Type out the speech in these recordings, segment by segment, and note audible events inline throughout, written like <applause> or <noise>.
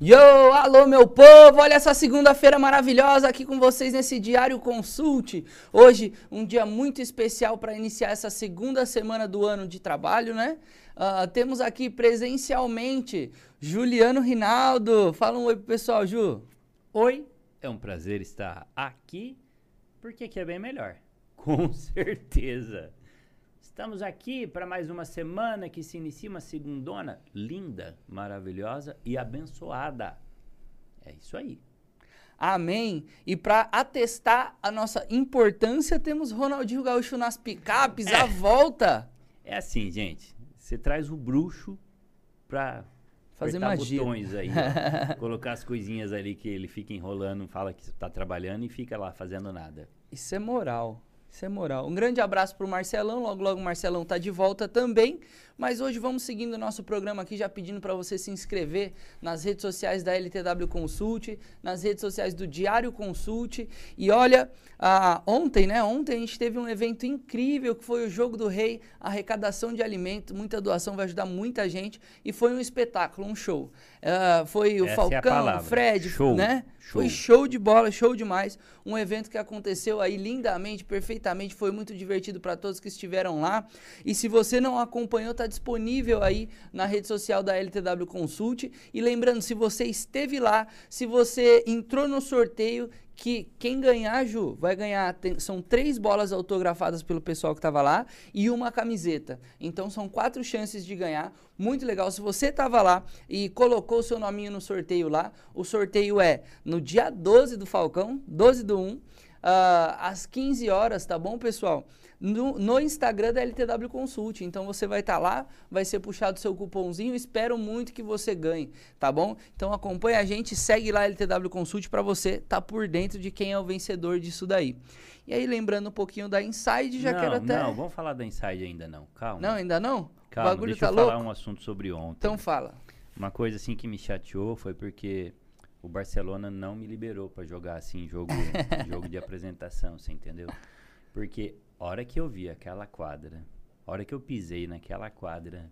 Yo, alô meu povo, olha essa segunda-feira maravilhosa aqui com vocês nesse Diário Consulte. Hoje, um dia muito especial para iniciar essa segunda semana do ano de trabalho, né? Uh, temos aqui presencialmente Juliano Rinaldo. Fala um oi pro pessoal, Ju. Oi, é um prazer estar aqui, porque aqui é bem melhor. <laughs> Com certeza. Estamos aqui para mais uma semana que se inicia uma segundona linda, maravilhosa e abençoada. É isso aí. Amém. E para atestar a nossa importância, temos Ronaldinho Gaúcho nas picapes, é. a volta. É assim, gente. Você traz o bruxo para fazer magia. botões aí, <laughs> colocar as coisinhas ali que ele fica enrolando, fala que está trabalhando e fica lá fazendo nada. Isso é moral. Isso é moral. Um grande abraço para o Marcelão. Logo, logo o Marcelão tá de volta também. Mas hoje vamos seguindo o nosso programa aqui, já pedindo para você se inscrever nas redes sociais da LTW Consult, nas redes sociais do Diário Consult. E olha, ah, ontem, né? Ontem a gente teve um evento incrível que foi o Jogo do Rei, arrecadação de alimento, muita doação, vai ajudar muita gente. E foi um espetáculo, um show. Uh, foi o Essa é Falcão, é o Fred, show. né? Show. Foi show de bola, show demais. Um evento que aconteceu aí lindamente, perfeitamente, foi muito divertido para todos que estiveram lá. E se você não acompanhou, tá disponível aí na rede social da LTW Consult. E lembrando, se você esteve lá, se você entrou no sorteio, que quem ganhar, Ju, vai ganhar. Tem, são três bolas autografadas pelo pessoal que estava lá e uma camiseta. Então são quatro chances de ganhar. Muito legal. Se você estava lá e colocou seu nominho no sorteio lá, o sorteio é no dia 12 do Falcão, 12 do 1, uh, ah, às 15 horas, tá bom, pessoal? No, no Instagram da LTW Consult. Então você vai estar tá lá, vai ser puxado seu cupomzinho. Espero muito que você ganhe, tá bom? Então acompanha a gente, segue lá a LTW Consult para você estar tá por dentro de quem é o vencedor disso daí. E aí, lembrando um pouquinho da Inside, já não, quero até. Não, vamos falar da Inside ainda não. Calma. Não, ainda não? Calma, o bagulho deixa tá eu louco? falar um assunto sobre ontem. Então fala. Uma coisa assim que me chateou foi porque o Barcelona não me liberou para jogar assim jogo <laughs> jogo de apresentação, você entendeu? Porque hora que eu vi aquela quadra, hora que eu pisei naquela quadra,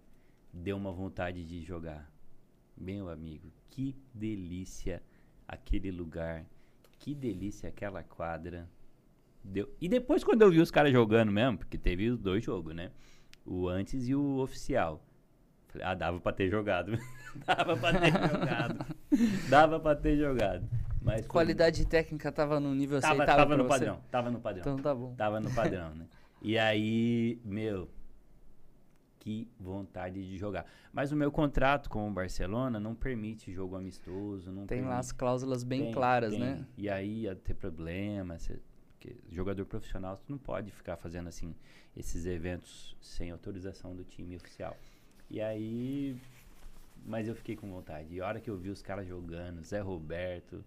deu uma vontade de jogar. Meu amigo, que delícia aquele lugar, que delícia aquela quadra. Deu. E depois quando eu vi os caras jogando mesmo, porque teve os dois jogos, né? O antes e o oficial. Falei, ah, dava pra ter jogado. <laughs> dava pra ter jogado. <laughs> dava pra ter jogado. Mas Qualidade foi... técnica tava no nível tava, aceitável Tava no você. padrão, tava no padrão. Então tá bom. Tava no padrão, né? E aí, meu, que vontade de jogar. Mas o meu contrato com o Barcelona não permite jogo amistoso. Não tem permite. lá as cláusulas bem tem, claras, tem. né? E aí ia ter problema. Cê, porque jogador profissional, tu não pode ficar fazendo assim esses eventos sem autorização do time oficial. E aí. Mas eu fiquei com vontade. E a hora que eu vi os caras jogando, Zé Roberto,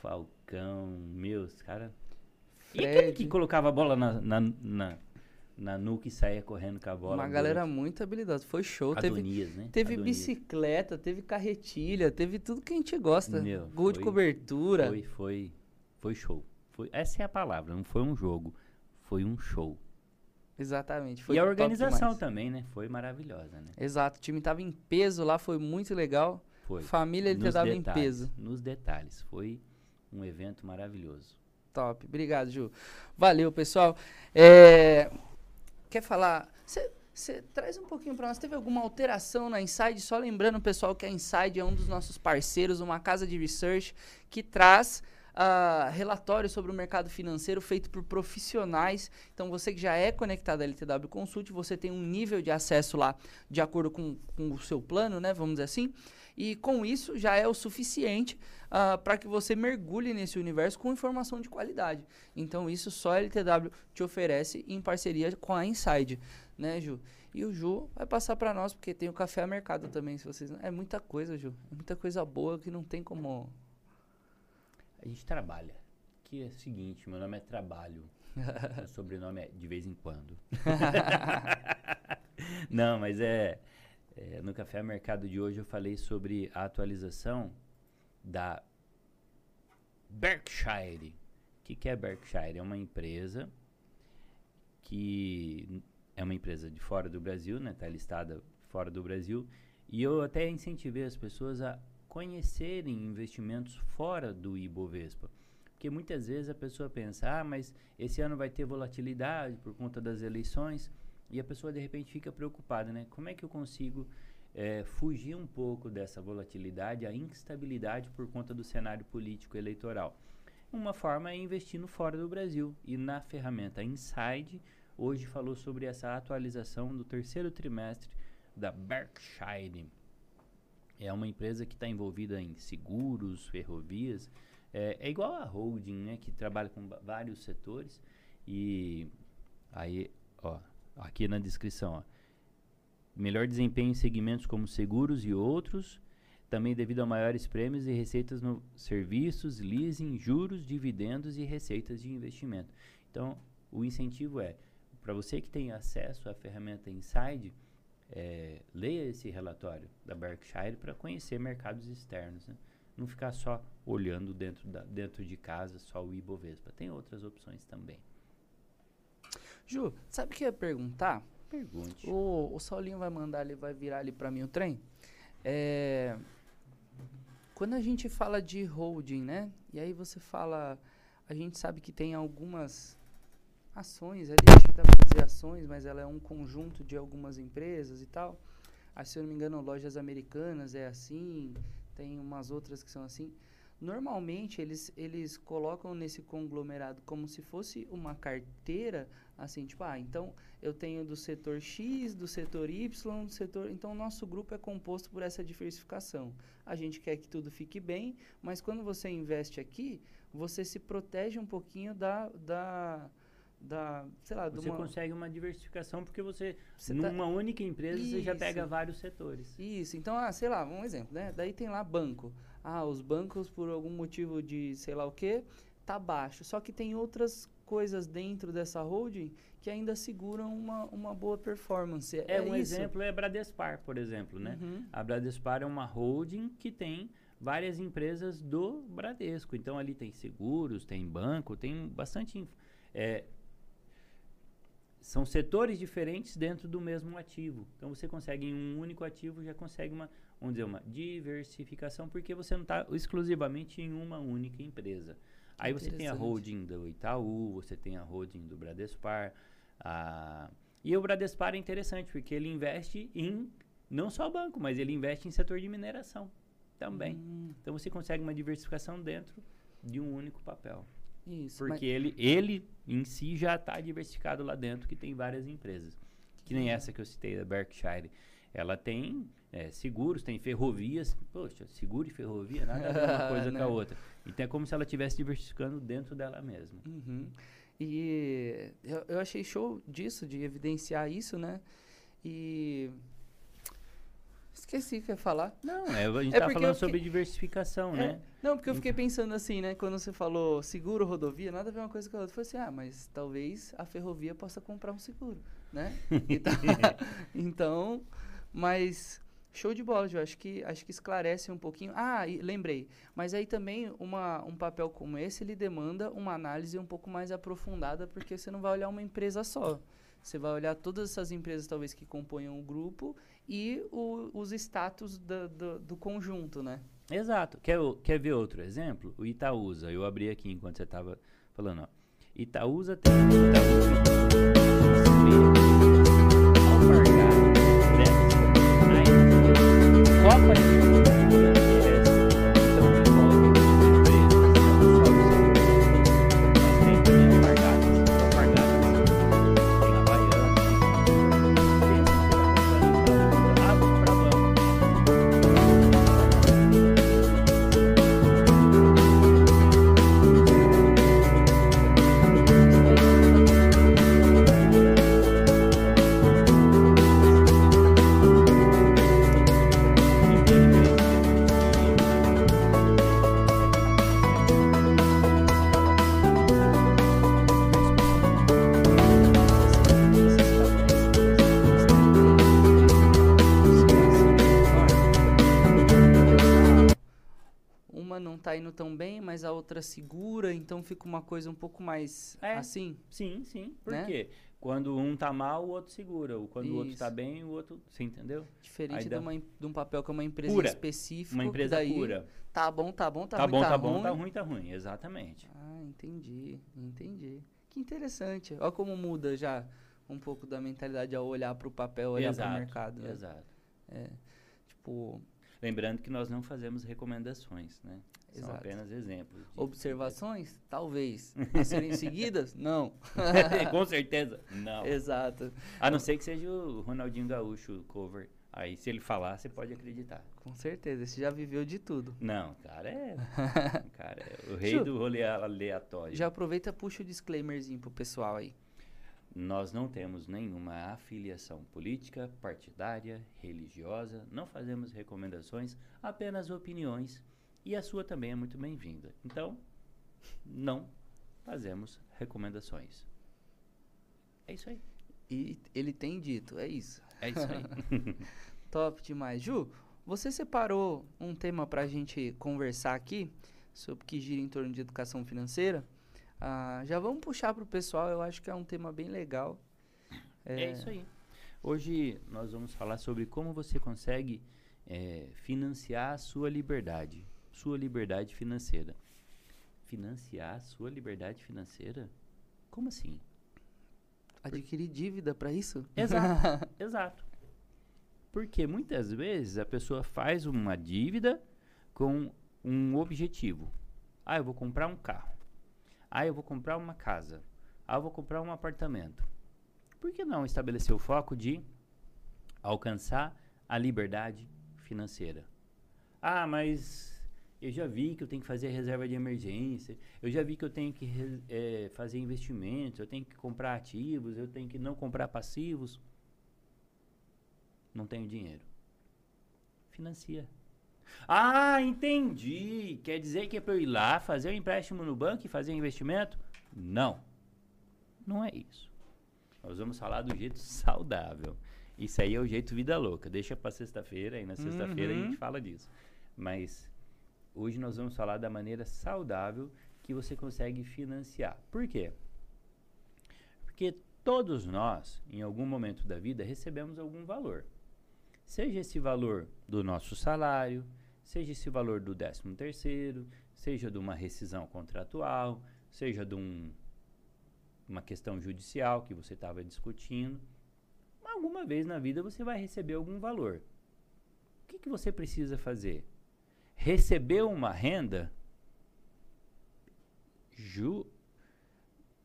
Falcão, meus, cara. E aquele que colocava a bola na, na, na, na nuca e saía correndo com a bola? Uma galera muito habilidosa. Foi show. Adonias, teve né? teve bicicleta, teve carretilha, teve tudo que a gente gosta. Meu, Gol foi, de cobertura. Foi, foi, foi show. Foi, essa é a palavra. Não foi um jogo, foi um show. Exatamente. e a organização também, né? Foi maravilhosa, né? Exato. O time tava em peso lá, foi muito legal. Foi. Família ele tava em peso. Nos detalhes. Foi um evento maravilhoso. Top. Obrigado, Ju. Valeu, pessoal. É, quer falar? Você traz um pouquinho para nós. Teve alguma alteração na Inside? Só lembrando, pessoal, que a Inside é um dos nossos parceiros, uma casa de research que traz uh, relatórios sobre o mercado financeiro feito por profissionais. Então, você que já é conectado à LTW Consult, você tem um nível de acesso lá de acordo com, com o seu plano, né? Vamos dizer assim. E com isso já é o suficiente uh, para que você mergulhe nesse universo com informação de qualidade. Então isso só a LTW te oferece em parceria com a Inside, né, Ju? E o Ju vai passar para nós porque tem o café a mercado também, se vocês é muita coisa, Ju, é muita coisa boa que não tem como a gente trabalha. Que é o seguinte, meu nome é Trabalho. <laughs> meu sobrenome é de vez em quando. <laughs> não, mas é é, no Café Mercado de hoje eu falei sobre a atualização da Berkshire. O que, que é Berkshire? É uma empresa que é uma empresa de fora do Brasil, né? Está listada fora do Brasil. E eu até incentivei as pessoas a conhecerem investimentos fora do Ibovespa. Porque muitas vezes a pessoa pensa, ah, mas esse ano vai ter volatilidade por conta das eleições, e a pessoa de repente fica preocupada, né? Como é que eu consigo é, fugir um pouco dessa volatilidade, a instabilidade por conta do cenário político eleitoral? Uma forma é investindo fora do Brasil. E na ferramenta Inside, hoje falou sobre essa atualização do terceiro trimestre da Berkshire. É uma empresa que está envolvida em seguros, ferrovias. É, é, igual a holding, né, que trabalha com vários setores. E aí, ó, aqui na descrição, ó, melhor desempenho em segmentos como seguros e outros, também devido a maiores prêmios e receitas no serviços, leasing, juros, dividendos e receitas de investimento. Então, o incentivo é para você que tem acesso à ferramenta Inside, é, leia esse relatório da Berkshire para conhecer mercados externos. Né? Não ficar só olhando dentro, da, dentro de casa só o Ibovespa. Tem outras opções também. Ju, sabe o que eu ia perguntar? Pergunte. O, o Saulinho vai mandar, ele vai virar ali para mim o trem. É, quando a gente fala de holding, né? E aí você fala, a gente sabe que tem algumas ações ali, acho que dá para dizer ações, mas ela é um conjunto de algumas empresas e tal. Ah, se eu não me engano, lojas americanas é assim, tem umas outras que são assim. Normalmente eles, eles colocam nesse conglomerado como se fosse uma carteira, assim, tipo, ah, então eu tenho do setor X, do setor Y, do setor. Então o nosso grupo é composto por essa diversificação. A gente quer que tudo fique bem, mas quando você investe aqui, você se protege um pouquinho da, da, da, sei lá, você uma... consegue uma diversificação porque você, você numa tá... única empresa Isso. você já pega vários setores. Isso. Então, ah, sei lá, um exemplo, né? Daí tem lá banco. Ah, os bancos por algum motivo de sei lá o que tá baixo. Só que tem outras coisas dentro dessa holding que ainda seguram uma, uma boa performance. É, é um isso. exemplo é a Bradespar, por exemplo, né? Uhum. A Bradespar é uma holding que tem várias empresas do Bradesco. Então ali tem seguros, tem banco, tem bastante é, são setores diferentes dentro do mesmo ativo. Então você consegue em um único ativo já consegue uma, vamos dizer, uma diversificação porque você não está exclusivamente em uma única empresa. Aí você tem a holding do Itaú, você tem a holding do Bradespar. A... E o Bradespar é interessante porque ele investe em não só banco, mas ele investe em setor de mineração também. Hum. Então você consegue uma diversificação dentro de um único papel. Isso. Porque ele, ele em si já está diversificado lá dentro, que tem várias empresas. Que nem essa que eu citei, da Berkshire. Ela tem é, seguros, tem ferrovias. Poxa, seguro e ferrovia, nada a ver uma <laughs> coisa com a outra. Então é como se ela estivesse diversificando dentro dela mesma. Uhum. E eu, eu achei show disso, de evidenciar isso, né? E Esqueci o que ia falar. Não, é, a gente <laughs> é tá falando fiquei... sobre diversificação, é, né? Não, porque eu fiquei pensando assim, né? Quando você falou seguro, rodovia, nada a ver uma coisa com a outra. Eu falei assim, ah, mas talvez a ferrovia possa comprar um seguro, né? <laughs> então, então, mas show de bola, Ju. Acho que, acho que esclarece um pouquinho. Ah, lembrei. Mas aí também uma, um papel como esse, ele demanda uma análise um pouco mais aprofundada, porque você não vai olhar uma empresa só. Você vai olhar todas essas empresas, talvez, que componham o grupo e o, os status do, do, do, conjunto, né? Exato. Quer, quer ver outro exemplo? O Itaúsa. Eu abri aqui enquanto você estava falando. Ó. Itaúsa tem... Itaúsa, outra segura, então fica uma coisa um pouco mais é, assim. Sim, sim. Por né? quê? Quando um tá mal, o outro segura. Ou quando o outro tá Isso. bem, o outro. Você entendeu? Diferente de, uma, de um papel que é uma empresa Pura. específica. Uma empresa daí pura. Tá bom, tá bom, tá, Tá, ruim, bom, tá, tá bom, ruim. tá ruim, tá ruim. Exatamente. Ah, entendi, entendi. Que interessante. Olha como muda já um pouco da mentalidade ao olhar para o papel, olhar para o mercado. né? Exato. Tipo, Lembrando que nós não fazemos recomendações, né? São Exato. apenas exemplos. de- observações? <laughs> Talvez. A serem seguidas? Não. <laughs> Com certeza, não. Exato. A não ser que seja o Ronaldinho Gaúcho cover. Aí, se ele falar, você pode acreditar. Com certeza. Esse já viveu de tudo. Não, cara é. <laughs> cara é o rei Ju, do rolê aleatório. Já aproveita puxa o disclaimerzinho pro pessoal aí. Nós não temos nenhuma afiliação política, partidária, religiosa, não fazemos recomendações, apenas opiniões. E a sua também é muito bem-vinda. Então, não fazemos recomendações. É isso aí. E ele tem dito, é isso. É isso aí. <laughs> Top demais. Ju, você separou um tema pra gente conversar aqui, sobre que gira em torno de educação financeira. Ah, já vamos puxar pro pessoal, eu acho que é um tema bem legal. É isso aí. Hoje nós vamos falar sobre como você consegue eh, financiar a sua liberdade, sua liberdade financeira. Financiar sua liberdade financeira? Como assim? Adquirir dívida pra isso? Exato, <laughs> exato. Porque muitas vezes a pessoa faz uma dívida com um objetivo. Ah, eu vou comprar um carro. Ah, eu vou comprar uma casa. Ah, eu vou comprar um apartamento. Por que não estabelecer o foco de alcançar a liberdade financeira? Ah, mas eu já vi que eu tenho que fazer reserva de emergência. Eu já vi que eu tenho que eh, fazer investimentos. Eu tenho que comprar ativos. Eu tenho que não comprar passivos. Não tenho dinheiro. Financia. Ah, entendi. Quer dizer que é para eu ir lá fazer um empréstimo no banco e fazer investimento? Não. Não é isso. Nós vamos falar do jeito saudável. Isso aí é o jeito vida louca. Deixa para sexta-feira e na sexta-feira a Uhum. gente fala disso. Mas hoje nós vamos falar da maneira saudável que você consegue financiar. Por quê? Porque todos nós, em algum momento da vida, recebemos algum valor. Seja esse valor do nosso salário, seja esse valor do 13 terceiro, seja de uma rescisão contratual, seja de um, uma questão judicial que você estava discutindo. Alguma vez na vida você vai receber algum valor. O que, que você precisa fazer? Receber uma renda, ju,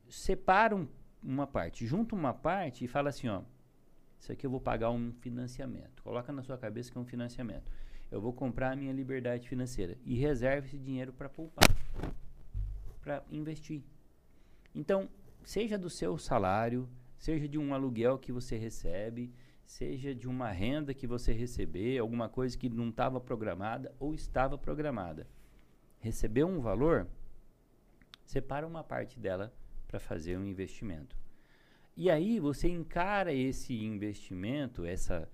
separa um- uma parte, junta uma parte e fala assim, ó, isso aqui eu vou pagar um financiamento. Coloca na sua cabeça que é um financiamento. Eu vou comprar a minha liberdade financeira e reserve esse dinheiro para poupar, para investir. Então, seja do seu salário, seja de um aluguel que você recebe, seja de uma renda que você receber, alguma coisa que não estava programada ou estava programada. Recebeu um valor, separa uma parte dela para fazer um investimento. E aí você encara esse investimento, essa,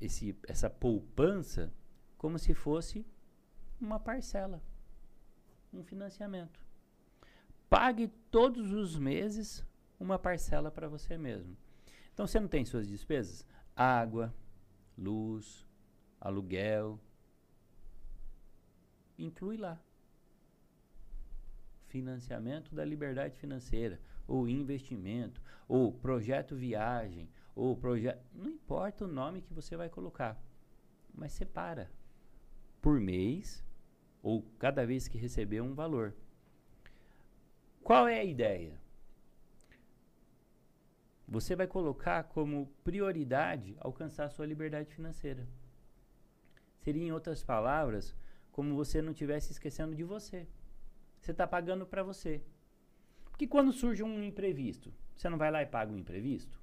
esse, essa poupança, como se fosse uma parcela, um financiamento. Pague todos os meses uma parcela para você mesmo. Então você não tem suas despesas? Água, luz, aluguel. Inclui lá. Financiamento da liberdade financeira, ou investimento, ou projeto viagem, ou projeto. Não importa o nome que você vai colocar, mas separa por mês, ou cada vez que receber um valor. Qual é a ideia? Você vai colocar como prioridade alcançar a sua liberdade financeira. Seria, em outras palavras, como você não estivesse esquecendo de você. Você está pagando para você. Porque quando surge um imprevisto, você não vai lá e paga um imprevisto?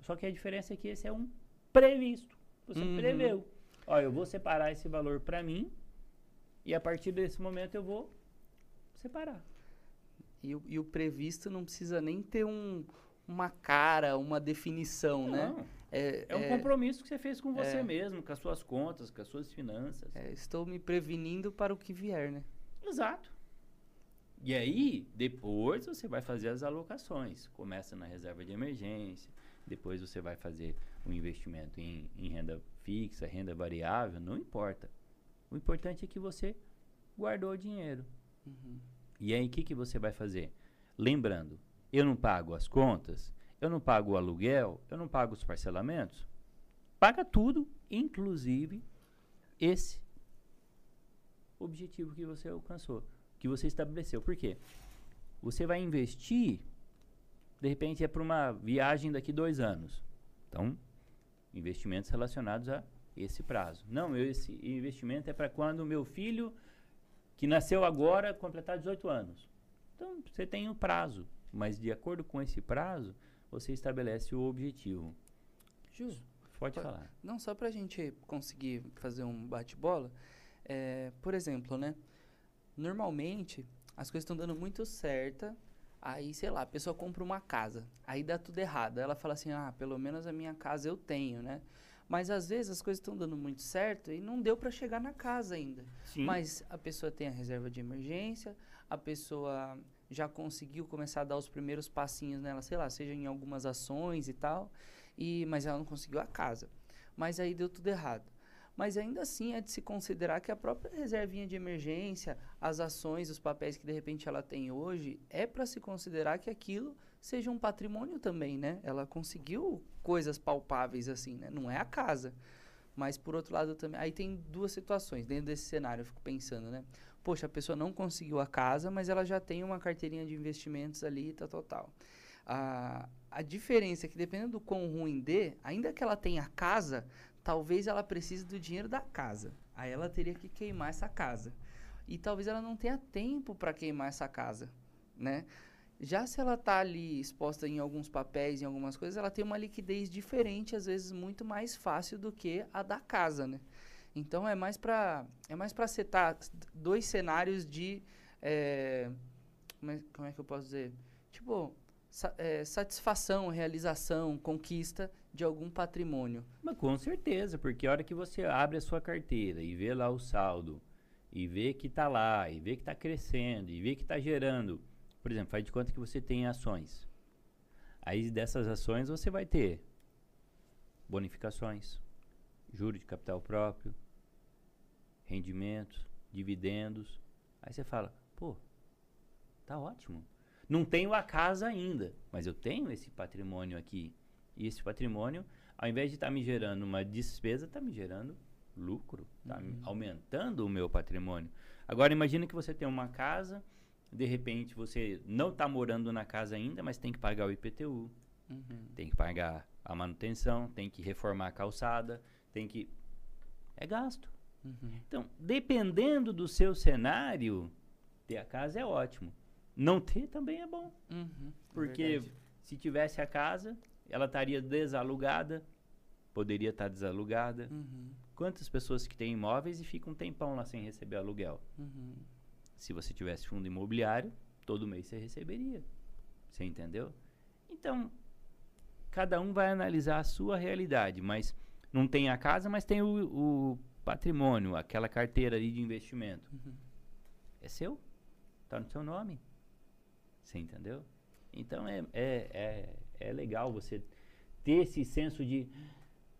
Só que a diferença é que esse é um previsto. Você Uhum. preveu. Ó, eu vou separar esse valor para mim e a partir desse momento eu vou separar. E, o- e o previsto não precisa nem ter um, uma cara, uma definição, né? Não, É, é um é- compromisso que você fez com você é. mesmo, com as suas contas, com as suas finanças. é, estou me prevenindo para o que vier, né? Exato. E aí, depois você vai fazer as alocações. Começa na reserva de emergência, depois você vai fazer o investimento em, em renda fixa, renda variável, não importa. O importante é que você guardou o dinheiro. Uhum. E aí, o que, que você vai fazer? Lembrando, eu não pago as contas, eu não pago o aluguel, eu não pago os parcelamentos. Paga tudo, inclusive esse objetivo que você alcançou, que você estabeleceu. Por quê? Você vai investir, de repente é para uma viagem daqui dois anos. Então, investimentos relacionados a esse prazo. Não, esse investimento é para quando meu filho, que nasceu agora, completar 18 anos. Então, você tem um prazo, mas de acordo com esse prazo, você estabelece o objetivo. Ju, Pode falar. Não, só pra gente conseguir fazer um bate-bola, é, por exemplo, né? Normalmente, as coisas estão dando muito certa, aí, sei lá, a pessoa compra uma casa, aí dá tudo errado. Aí ela fala assim, ah, pelo menos a minha casa eu tenho, né? Mas às vezes as coisas estão dando muito certo e não deu pra chegar na casa ainda. Sim. Mas a pessoa tem a reserva de emergência, a pessoa já conseguiu começar a dar os primeiros passinhos nela, sei lá, seja em algumas ações e tal, e mas ela não conseguiu a casa. Mas aí deu tudo errado. Mas ainda assim é de se considerar que a própria reservinha de emergência, as ações, os papéis que de repente ela tem hoje, é para se considerar que aquilo seja um patrimônio também, né? Ela conseguiu coisas palpáveis assim, né? Não é a casa. Mas por outro lado também, aí tem duas situações dentro desse cenário, eu fico pensando, né? Poxa, a pessoa não conseguiu a casa, mas ela já tem uma carteirinha de investimentos ali, tal, tal, tal. A, a diferença é que dependendo do quão ruim dê, ainda que ela tenha a casa, talvez ela precise do dinheiro da casa. Aí ela teria que queimar essa casa. E talvez ela não tenha tempo para queimar essa casa, né? Já se ela tá ali exposta em alguns papéis, em algumas coisas, ela tem uma liquidez diferente, às vezes muito mais fácil do que a da casa, né? Então é mais para é mais para setar dois cenários de é, como, é, como é que eu posso dizer? Tipo, sa- é, satisfação, realização, conquista de algum patrimônio. Mas com certeza, porque a hora que você abre a sua carteira e vê lá o saldo, e vê que está lá, e vê que está crescendo, e vê que está gerando, por exemplo, faz de conta que você tem ações. Aí dessas ações você vai ter bonificações, juros de capital próprio, rendimentos, dividendos. Aí você fala, pô, tá ótimo. Não tenho a casa ainda, mas eu tenho esse patrimônio aqui. E esse patrimônio, ao invés de estar me gerando uma despesa, está me gerando lucro, está aumentando o meu patrimônio. Agora imagina que você tem uma casa, de repente você não está morando na casa ainda, mas tem que pagar o IPTU, Uhum. tem que pagar a manutenção, tem que reformar a calçada, tem que é gasto. Uhum. Então, dependendo do seu cenário, ter a casa é ótimo. Não ter também é bom. Uhum. Porque Verdade. se tivesse a casa, ela estaria desalugada, poderia estar desalugada. Uhum. Quantas pessoas que têm imóveis e ficam um tempão lá sem receber aluguel? Uhum. Se você tivesse fundo imobiliário, todo mês você receberia. Você entendeu? Então, cada um vai analisar a sua realidade, mas não tem a casa, mas tem o, o patrimônio, aquela carteira ali de investimento. Uhum. É seu? Tá no seu nome. Você entendeu? Então é, é, é, é legal você ter esse senso de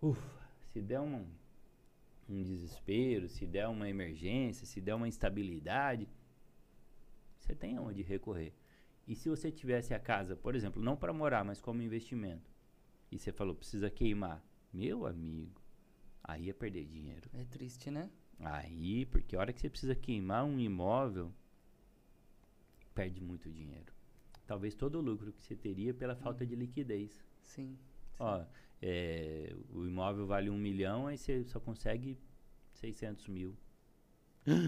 ufa, se der um, um desespero, se der uma emergência, se der uma instabilidade, você tem aonde recorrer. E se você tivesse a casa, por exemplo, não para morar, mas como investimento, e você falou, precisa queimar, meu amigo, aí é perder dinheiro. É triste, né? Aí, porque a hora que você precisa queimar um imóvel, perde muito dinheiro. Talvez todo o lucro que você teria pela falta de liquidez. Sim. sim. Ó, é, o imóvel vale um milhão, aí você só consegue 600 mil.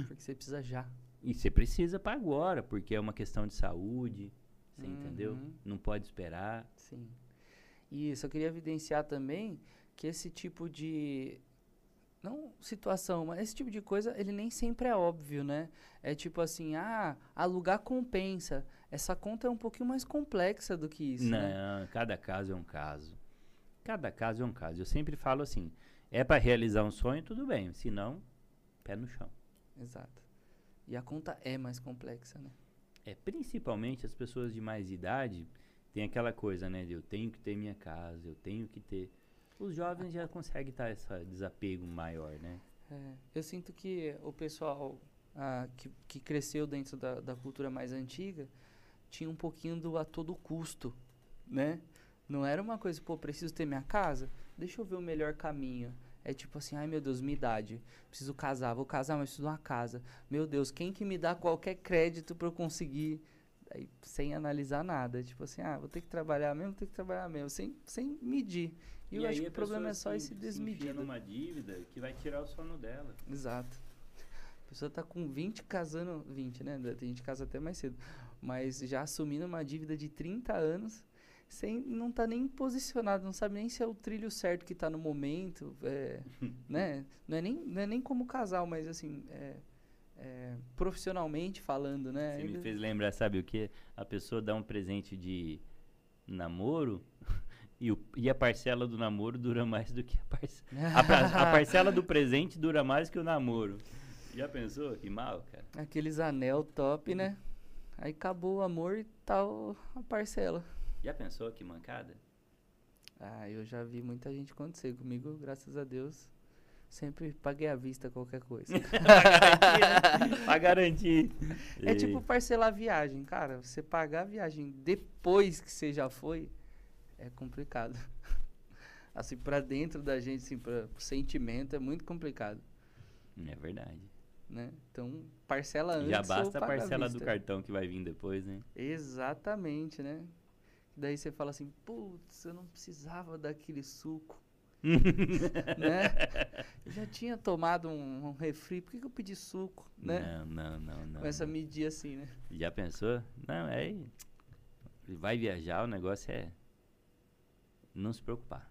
Porque você precisa já. E você precisa para agora, porque é uma questão de saúde, você entendeu? Uhum. Não pode esperar. Sim. E isso, eu queria evidenciar também que esse tipo de. Não situação, mas esse tipo de coisa, ele nem sempre é óbvio, né? É tipo assim, ah, alugar compensa. Essa conta é um pouquinho mais complexa do que isso, Não, né? cada caso é um caso. Cada caso é um caso. Eu sempre falo assim, é para realizar um sonho, tudo bem. Se não, pé no chão. Exato. E a conta é mais complexa, né? É, principalmente as pessoas de mais idade tem aquela coisa, né? De eu tenho que ter minha casa, eu tenho que ter. Os jovens já conseguem estar esse desapego maior, né? É, eu sinto que o pessoal ah, que, que cresceu dentro da, da cultura mais antiga tinha um pouquinho do a todo custo, né? Não era uma coisa, pô, preciso ter minha casa? Deixa eu ver o melhor caminho. É tipo assim, ai meu Deus, minha idade. Preciso casar, vou casar, mas preciso de uma casa. Meu Deus, quem que me dá qualquer crédito para eu conseguir? Aí, sem analisar nada. Tipo assim, ah, vou ter que trabalhar mesmo, vou ter que trabalhar mesmo, sem, sem medir. E, e eu acho que o problema é só se, esse desmedido. Se numa dívida que vai tirar o sono dela. Exato. A pessoa tá com 20 casando, 20, né? Tem gente que casa até mais cedo. Mas já assumindo uma dívida de 30 anos sem não tá nem posicionado, não sabe nem se é o trilho certo que tá no momento, é, <laughs> né? Não é, nem, não é nem como casal, mas assim, é, é, profissionalmente falando, né? Você me fez lembrar, sabe o que? A pessoa dá um presente de namoro <laughs> e, o, e a parcela do namoro dura mais do que a parcela. a, a <laughs> parcela do presente dura mais que o namoro. Já pensou? Que mal, cara. Aqueles anel top, né? Aí acabou o amor e tal a parcela. Já pensou que mancada? Ah, eu já vi muita gente acontecer comigo, graças a Deus. Sempre paguei à vista qualquer coisa. <laughs> <laughs> pra garantir. É tipo parcelar a viagem, cara. Você pagar a viagem depois que você já foi, é complicado. <laughs> Assim, pra dentro da gente, assim, pra sentimento, é muito complicado. É verdade. Né? Então, parcela antes. Já basta a parcela do cartão que vai vir depois, né? Exatamente, né? Daí você fala assim, putz, eu não precisava daquele suco. <laughs> né? Eu já tinha tomado um, um refri, por que, que, eu pedi suco? Né? Não, não, não, não. Começa a medir assim, né? Já pensou? Não, é. Vai viajar, o negócio é não se preocupar.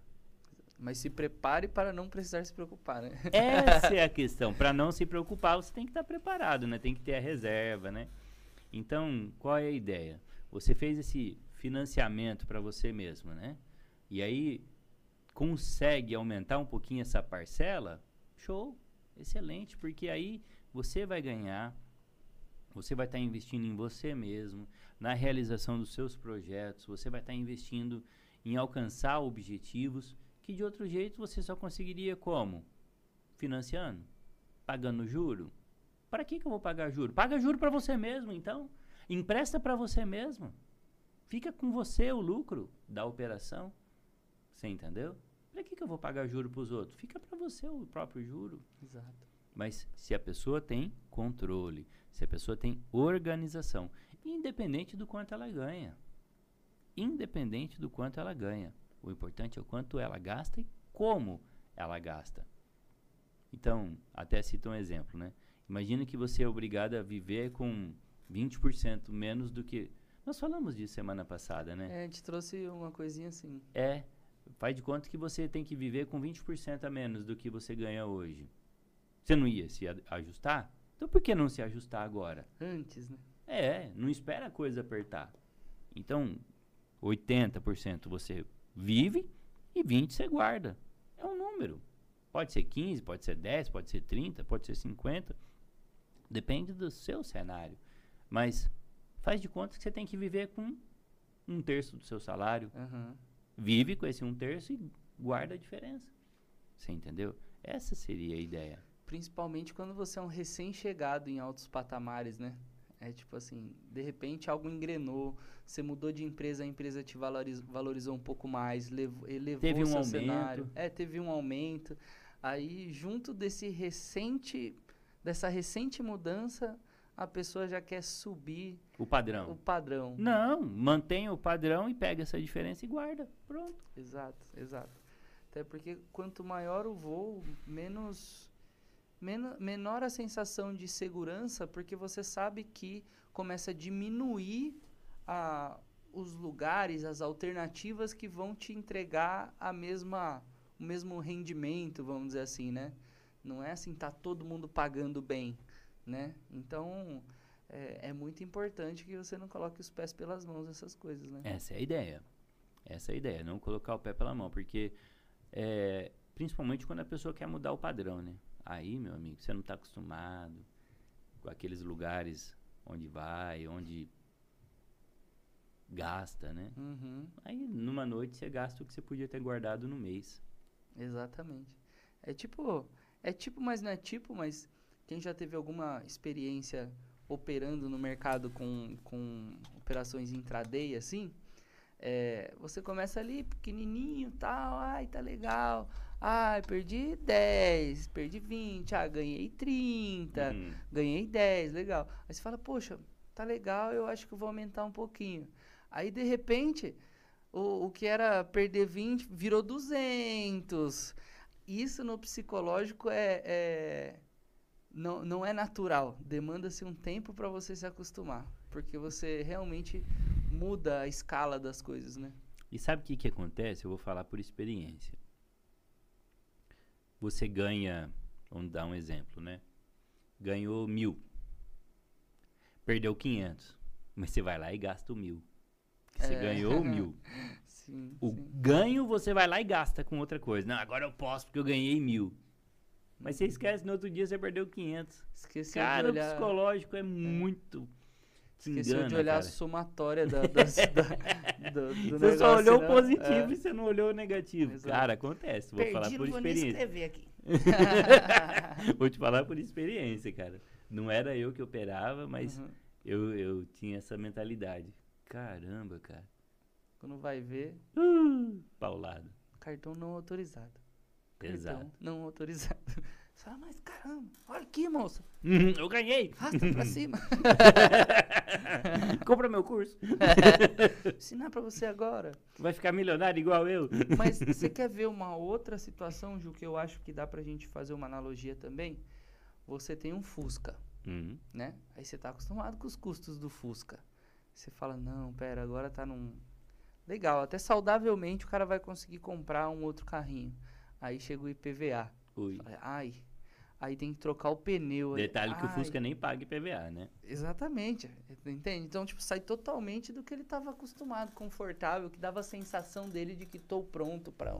Mas se prepare para não precisar se preocupar, né? Essa é a <laughs> questão. Para não se preocupar, você tem que estar preparado, né? Tem que ter a reserva, né? Então, qual é a ideia? Você fez esse financiamento para você mesmo, né? E aí consegue aumentar um pouquinho essa parcela, show, excelente, porque aí você vai ganhar, você vai estar tá investindo em você mesmo, na realização dos seus projetos, você vai estar tá investindo em alcançar objetivos que de outro jeito você só conseguiria como? Financiando, pagando juro. Para que, que eu vou pagar juro? Paga juro para você mesmo, então. Empresta para você mesmo. Fica com você o lucro da operação. Você entendeu? Para que, que eu vou pagar juro para os outros? Fica para você o próprio juro. Exato. Mas se a pessoa tem controle, se a pessoa tem organização, independente do quanto ela ganha. Independente do quanto ela ganha. O importante é o quanto ela gasta e como ela gasta. Então, até cito um exemplo, né? Imagina que você é obrigado a viver com 20% menos do que nós falamos disso semana passada, né? É, a gente trouxe uma coisinha assim. É. Faz de conta que você tem que viver com 20% a menos do que você ganha hoje. Você não ia se ajustar? Então por que não se ajustar agora? Antes, né? É, não espera a coisa apertar. Então, 80% você vive e 20% você guarda. É um número. Pode ser 15, pode ser 10, pode ser 30, pode ser 50. Depende do seu cenário. Mas faz de conta que você tem que viver com um terço do seu salário. Uhum. Vive com esse um terço e guarda a diferença. Você entendeu? Essa seria a ideia. Principalmente quando você é um recém-chegado em altos patamares, né? É tipo assim, de repente algo engrenou, você mudou de empresa, a empresa te valorizou, valorizou um pouco mais, levou, elevou teve um seu aumento. cenário. É, teve um aumento. Aí, junto desse recente, dessa recente mudança, a pessoa já quer subir o padrão. O padrão. Não, mantém o padrão e pega essa diferença e guarda. Pronto. Exato, exato. Até porque quanto maior o voo, menos, men menor a sensação de segurança, porque você sabe que começa a diminuir a, os lugares, as alternativas que vão te entregar a mesma, o mesmo rendimento, vamos dizer assim, né? Não é assim, tá todo mundo pagando bem né? Então, é, é, muito importante que você não coloque os pés pelas mãos nessas coisas, né? Essa é a ideia. Essa é a ideia, não colocar o pé pela mão, porque é, principalmente quando a pessoa quer mudar o padrão, né? Aí, meu amigo, você não está acostumado com aqueles lugares onde vai, onde gasta, né? Uhum. Aí numa noite você gasta o que você podia ter guardado no mês. Exatamente. É tipo, é tipo, mas não é tipo, mas quem já teve alguma experiência operando no mercado com, com operações intraday, assim, é, você começa ali pequenininho, tal, ai, tá legal. Ai, perdi 10, perdi 20, ah, ganhei 30, Uhum. ganhei 10, legal. Aí você fala, poxa, tá legal, eu acho que eu vou aumentar um pouquinho. Aí, de repente, o, o que era perder 20 virou 200. Isso no psicológico é, é- não, não é natural. Demanda-se um tempo para você se acostumar. Porque você realmente muda a escala das coisas, né? E sabe o que, que acontece? Eu vou falar por experiência. Você ganha, vamos dar um exemplo, né? Ganhou mil. Perdeu 500. Mas você vai lá e gasta o mil. Porque Você É. ganhou mil. <laughs> Sim, O sim. ganho você vai lá e gasta com outra coisa. Não, agora eu posso porque eu ganhei mil. Mas você esquece, no outro dia você perdeu 500. Esqueceu Cara, de o olhar, psicológico é muito. te esqueceu engana, de olhar a cara. somatória da, <laughs> das, da- do, do Você só negócio, olhou né? o positivo É. e você não olhou o negativo. Exato. Cara, acontece. Vou Perdi, falar não por vou experiência. escrever aqui. <laughs> Vou te falar por experiência, cara. Não era eu que operava, mas Uhum. eu, eu tinha essa mentalidade. Caramba, cara. Quando vai ver, Uh, paulado. cartão não autorizado. Cartão Exato. não autorizado. <laughs> Você fala, mas caramba, olha aqui, moça. Uhum, eu ganhei. Rasta pra cima. <laughs> Compra meu curso. <laughs> Ensinar pra você agora. Vai ficar milionário igual eu. Mas você quer ver uma outra situação, Ju, que eu acho que dá pra gente fazer uma analogia também? Você tem um Fusca, Uhum. né? Aí você tá acostumado com os custos do Fusca. Você fala, não, pera, agora tá num. Legal, até saudavelmente o cara vai conseguir comprar um outro carrinho. Aí chega o IPVA. Ui. Ai. Aí tem que trocar o pneu. aí, Detalhe que o ai. Fusca nem paga IPVA, né? Exatamente, entende? Então, tipo, sai totalmente do que ele estava acostumado, confortável, que dava a sensação dele de que estou pronto para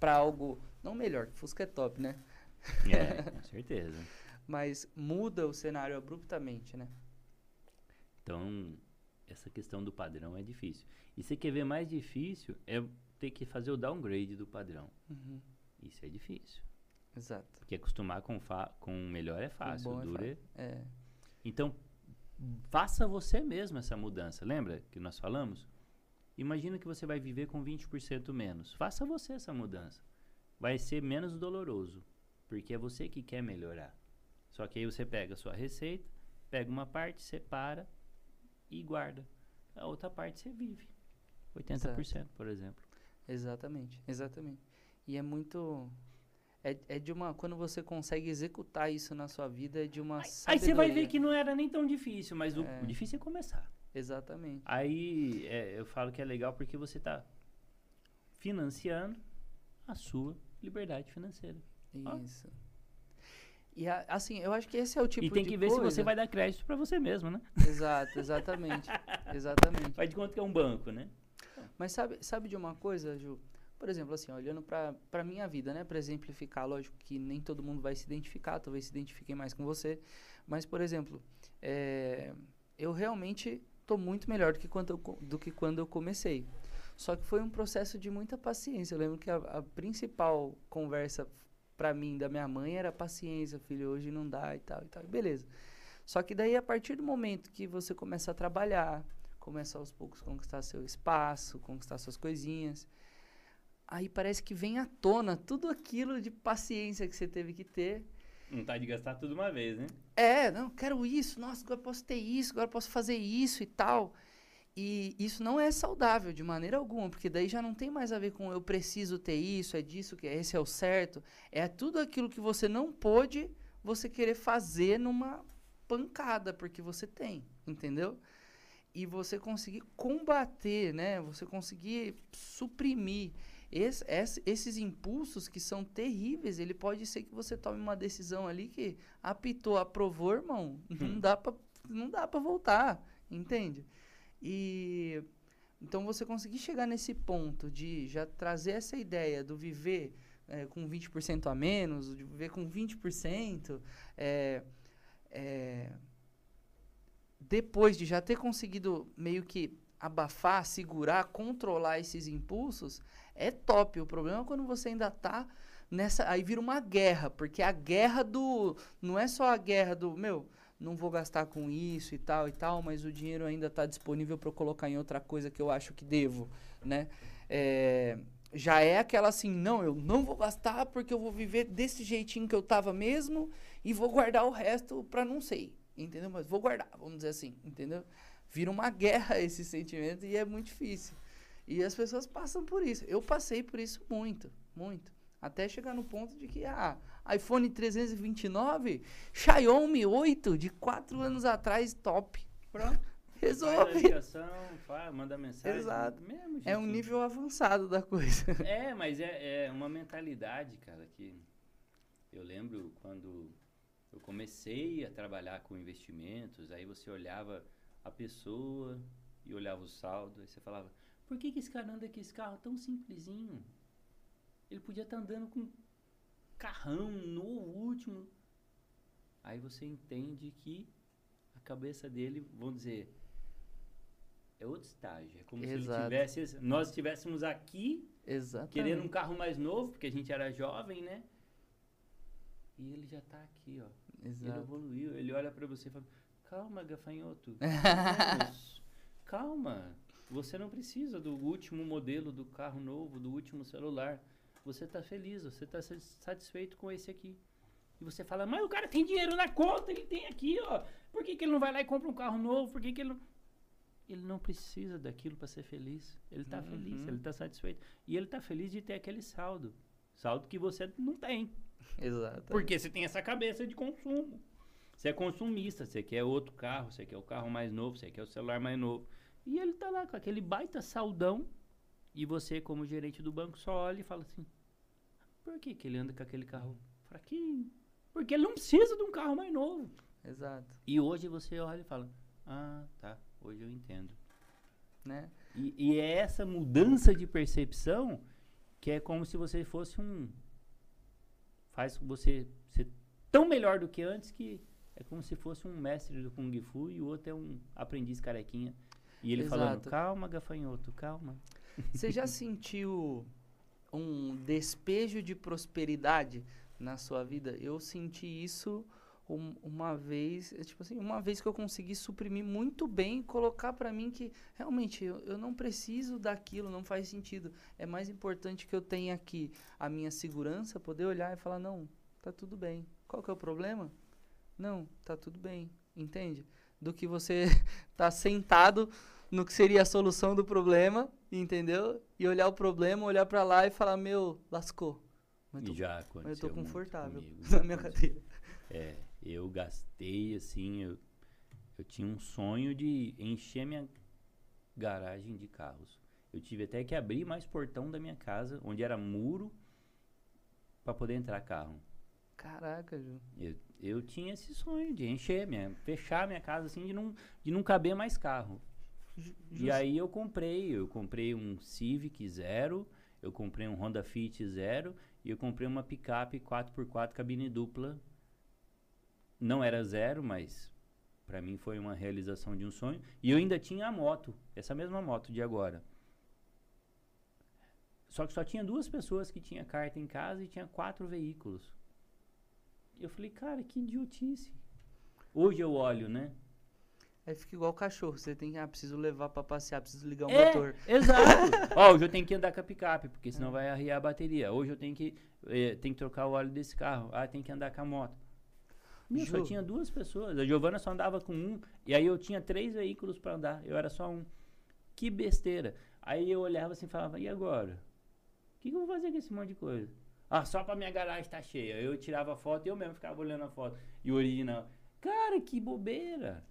para algo, não melhor, que Fusca é top, né? É, <laughs> com certeza. Mas muda o cenário abruptamente, né? Então, essa questão do padrão é difícil. E você quer ver mais difícil é ter que fazer o downgrade do padrão. Uhum, Isso é difícil. exato. Porque acostumar com, com o melhor é fácil, o é duro é... É, Então, faça você mesmo essa mudança. Lembra que nós falamos? Imagina que você vai viver com 20% menos. Faça você essa mudança. Vai ser menos doloroso, porque é você que quer melhorar. Só que aí você pega a sua receita, pega uma parte, separa e guarda. A outra parte você vive. 80%, por exemplo. exatamente, exatamente. E é muito é, é de uma quando você consegue executar isso na sua vida é de uma Aí você vai ver que não era nem tão difícil, mas o, É. o difícil é começar. Exatamente. Aí é, eu falo que é legal porque você está financiando a sua liberdade financeira. Ó. Isso. E a- assim, eu acho que esse é o tipo e tem de que ver se você coisa- vai dar crédito para você mesmo, né? Exato, exatamente. <laughs> exatamente. Faz de conta que é um banco, né? Mas sabe, sabe de uma coisa, Ju? Por exemplo, assim, olhando pra pra minha vida, né? Pra exemplificar, lógico que nem todo mundo vai se identificar, talvez se identifiquem mais com você. Mas, por exemplo, é, eu realmente tô muito melhor do que, quando eu, do que quando eu comecei. Só que foi um processo de muita paciência. Eu lembro que a, a principal conversa pra mim da minha mãe era paciência, filho, hoje não dá e tal e tal. Beleza. Só que daí, a partir do momento que você começa a trabalhar, começa aos poucos conquistar seu espaço, conquistar suas coisinhas, aí parece que vem à tona tudo aquilo de paciência que você teve que ter. Não tá de gastar tudo uma vez, né? É, não, quero isso, nossa, agora posso ter isso, agora posso fazer isso e tal. E isso não é saudável de maneira alguma, porque daí já não tem mais a ver com eu preciso ter isso, é disso que esse é o certo. É tudo aquilo que você não pôde você querer fazer numa pancada, porque você tem, entendeu? E você conseguir combater, né? Você conseguir suprimir esse- esse- esses impulsos que são terríveis. Ele pode ser que você tome uma decisão ali que apitou, aprovou, irmão. <laughs> Não dá pra, não dá pra voltar, entende? E então você conseguir chegar nesse ponto de já trazer essa ideia do viver eh, com 20% a menos, de viver com 20%, é, é, depois de já ter conseguido meio que abafar, segurar, controlar esses impulsos, é top. O problema é quando você ainda tá nessa. Aí vira uma guerra, porque a guerra do. Não é só a guerra do. Meu, não vou gastar com isso e tal e tal, mas o dinheiro ainda está disponível para colocar em outra coisa que eu acho que devo, né? É, já é aquela assim, não, eu não vou gastar porque eu vou viver desse jeitinho que eu tava mesmo e vou guardar o resto para não sei, entendeu? Mas vou guardar, vamos dizer assim, entendeu? Vira uma guerra <laughs> esse sentimento e é muito difícil. E as pessoas passam por isso. Eu passei por isso muito, muito. Até chegar no ponto de que, ah, iPhone 329, Xiaomi 8 de 4 anos atrás, top. Pronto. Resolve. Ligação, fala, manda mensagem. Exato. Mesmo, É um nível avançado da coisa. <laughs> É, mas é, é uma mentalidade, cara, que eu lembro quando eu comecei a trabalhar com investimentos, aí você olhava a pessoa e olhava o saldo, aí você falava, por que, que esse cara anda com esse carro tão simplesinho? Ele podia estar andando com um carrão novo, último. Aí você entende que a cabeça dele, vamos dizer, é outro estágio. É como se Exato. ele tivesse, nós estivéssemos aqui Exatamente. querendo um carro mais novo, porque a gente era jovem, né? E ele já tá aqui, ó. Ele Exato. evoluiu, ele olha pra você e fala: Calma, gafanhoto. <laughs> Vamos. Calma. Você não precisa do último modelo do carro novo, do último celular. Você tá feliz, você tá sa- satisfeito com esse aqui. E você fala, mas o cara tem dinheiro na conta, ele tem aqui, ó. Por que, que ele não vai lá e compra um carro novo? Por que, que ele não. Ele não precisa daquilo para ser feliz. Ele tá feliz, Uhum. ele tá satisfeito. E ele tá feliz de ter aquele saldo. Saldo que você não tem. <laughs> Exato. Porque você tem essa cabeça de consumo. Você é consumista, você quer outro carro, você quer o carro mais novo, você quer o celular mais novo. E ele tá lá com aquele baita saldão. E você, como gerente do banco, só olha e fala assim: por que, que ele anda com aquele carro fraquinho? Porque ele não precisa de um carro mais novo. Exato. E hoje você olha e fala: ah, tá, hoje eu entendo. Né? E, e é essa mudança de percepção que é como se você fosse um. Faz você ser tão melhor do que antes que é como se fosse um mestre do Kung Fu e o outro é um aprendiz carequinha. E ele falando: Exato. calma, gafanhoto, calma. <laughs> Você já sentiu um despejo de prosperidade na sua vida? Eu senti isso um- uma vez, é tipo assim, uma vez que eu consegui suprimir muito bem e colocar pra mim que realmente eu, eu não preciso daquilo, não faz sentido. É mais importante que eu tenha aqui a minha segurança, poder olhar e falar, não, tá tudo bem. Qual que é o problema? Não, tá tudo bem, entende? Do que você <laughs> tá sentado no que seria a solução do problema, entendeu? E olhar o problema, olhar pra lá e falar, meu, lascou. Mas tô, já mas eu tô confortável comigo, <laughs> na minha cadeira. É, eu gastei assim, eu, eu tinha um sonho de encher minha garagem de carros. Eu tive até que abrir mais portão da minha casa, onde era muro, para poder entrar carro. Caraca, Ju. Eu, eu tinha esse sonho de encher minha, fechar minha casa assim, de não, de não caber mais carro. Ju- E aí eu comprei, eu comprei um Civic zero, eu comprei um Honda Fit zero e eu comprei uma picape 4x4 cabine dupla. Não era zero, mas pra mim foi uma realização de um sonho. E eu ainda tinha a moto, essa mesma moto de agora. Só que só tinha duas pessoas que tinha carta em casa e tinha quatro veículos. Eu falei, cara, que idiotice. Hoje eu olho, né? Aí fica igual o cachorro, você tem que, ah, preciso levar pra passear, preciso ligar o É, motor. <laughs> Exato. Ó, hoje eu tenho que andar com a picape, porque senão vai arriar a bateria. Hoje eu tenho que, eh, tenho que trocar o óleo desse carro. Ah, tem que andar com a moto. Meu, só tinha duas pessoas. A Giovana só andava com um. E aí eu tinha três veículos para andar. Eu era só um. Que besteira. Aí eu olhava assim e falava, e agora? O que, que eu vou fazer com esse monte de coisa? Ah, só pra minha garagem tá cheia. Eu tirava foto e eu mesmo ficava olhando a foto. E o original. Cara, que bobeira.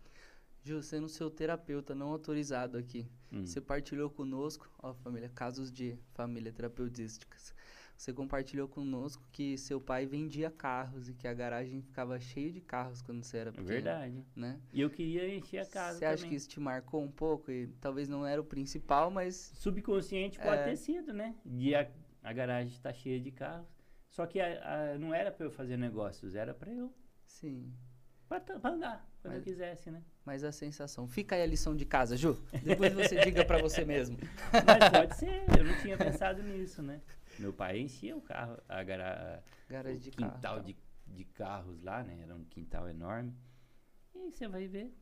Ju, sendo seu terapeuta não autorizado aqui, Hum. você partilhou conosco, ó família, casos de família terapeutísticas. Você compartilhou conosco que seu pai vendia carros e que a garagem ficava cheia de carros quando você era É pequeno. verdade. Né? E eu queria encher a casa Você acha que isso te marcou um pouco? E talvez não era o principal, mas subconsciente pode É. ter sido, né? De a, a garagem estar cheia de carros. Só que a- a- não era para eu fazer negócios, era para eu. sim. Pra andar, quando eu Mas- quisesse, né? Mas a sensação. Fica aí a lição de casa, Ju. Depois você <laughs> diga pra você mesmo. Mas pode <laughs> ser, eu não tinha pensado nisso, né? Meu pai enchia o carro, a gara, Garagem o de quintal carro. tá. de, de carros lá, né? Era um quintal enorme. E aí você vai ver.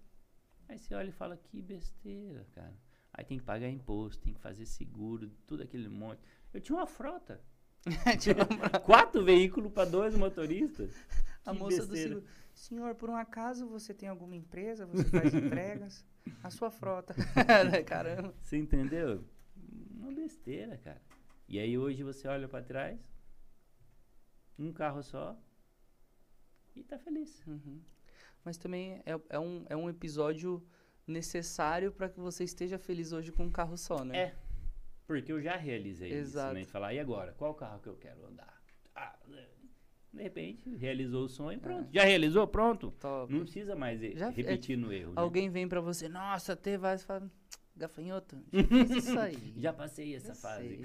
Aí você olha e fala, que besteira, cara. Aí tem que pagar imposto, tem que fazer seguro, tudo aquele monte. Eu tinha uma frota. <laughs> <laughs> Quatro veículos para dois motoristas. a Que moça do besteira. seguro. Senhor, por um acaso você tem alguma empresa? Você faz entregas? A sua frota. <laughs> Caramba. Você entendeu? Uma besteira, cara. E aí hoje você olha para trás, um carro só e tá feliz. Uhum. Mas também é, é, um, é um episódio necessário para que você esteja feliz hoje com um carro só, né? É. Porque eu já realizei Exato. isso, né? Falar, e agora? Qual carro que eu quero andar? Ah, de repente, realizou o sonho, pronto. Já realizou? Pronto. Top. Não precisa mais Já- é repetir no erro. né? Alguém vem pra você, nossa, teve vários, fala, gafanhoto, <laughs> já isso aí. Já passei essa Eu fase. sei,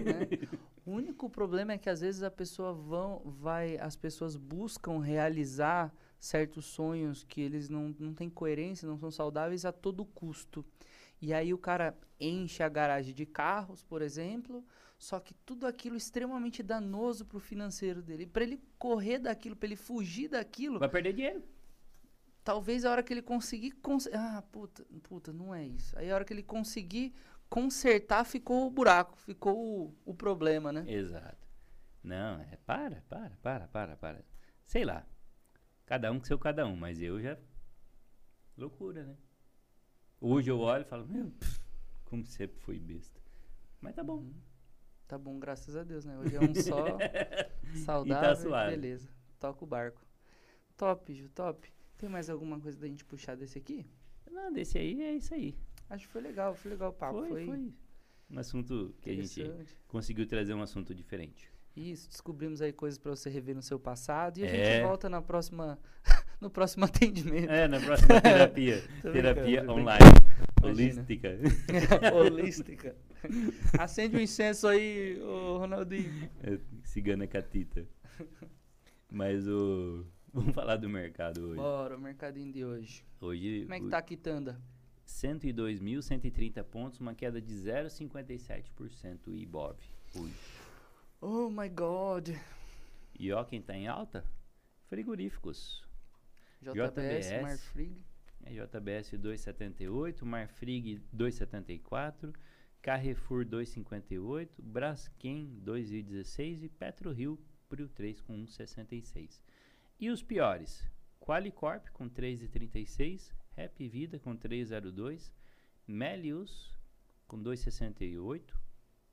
né? O único problema é que às vezes a pessoa vão, vai, as pessoas buscam realizar certos sonhos que eles não, não têm coerência, não são saudáveis a todo custo. E aí o cara enche a garagem de carros, por exemplo, só que tudo aquilo extremamente danoso pro financeiro dele. Para ele correr daquilo, para ele fugir daquilo, Vai perder dinheiro. talvez a hora que ele conseguir. cons- Ah, puta, puta, não é isso. Aí a hora que ele conseguir consertar, ficou o buraco, ficou o, o problema, né? Exato. Não, é para, para, para, para, para. Sei lá. Cada um com seu cada um, mas eu já. Loucura, né? Hoje eu olho e falo, meu, pff, como sempre fui besta. Mas tá bom. Uhum. Tá bom, graças a Deus, né? Hoje é um só, <laughs> saudável, E tá suave. beleza. Toca o barco. Top, Ju, top. Tem mais alguma coisa da gente puxar desse aqui? Não, desse aí é isso aí. Acho que foi legal, foi legal o papo. foi, Foi, foi. Um assunto que a gente conseguiu trazer um assunto diferente. Isso, descobrimos aí coisas pra você rever no seu passado e a É. gente volta na próxima, no próximo <laughs> atendimento. É, na próxima <laughs> terapia. Terapia online. Holística. <laughs> Holística. Acende um incenso aí, ô Ronaldinho. É, Cigana catita. Mas o. Vamos falar do mercado hoje. Bora, o mercadinho de hoje. Hoje. Como é que o- tá a quitanda? 102.130 pontos, uma queda de 0,57% o Ibov hoje. Oh my god. E ó, quem tá em alta? Frigoríficos. JBS, JBS. Marfrig. É JBS 2,78, Marfrig 2,74, Carrefour 2,58, Braskem 2,16 e PetroRio Prio 3 com 1,66. E os piores? Qualicorp com 3,36, Rap Vida com 3,02, Melius com 2,68,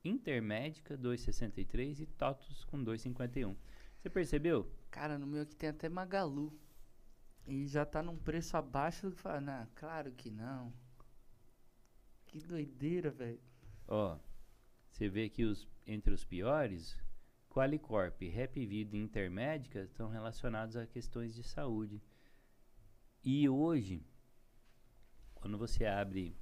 Intermédica 2,63 e TOTUS com 2,51. Você percebeu? Cara, no meu aqui tem até Magalu. E já tá num preço abaixo do que fala. Não, claro que não. Que doideira, velho. Ó, você vê que os, entre os piores, Qualicorp, Rap Vida e Intermédica estão relacionados a questões de saúde. E hoje, quando você abre.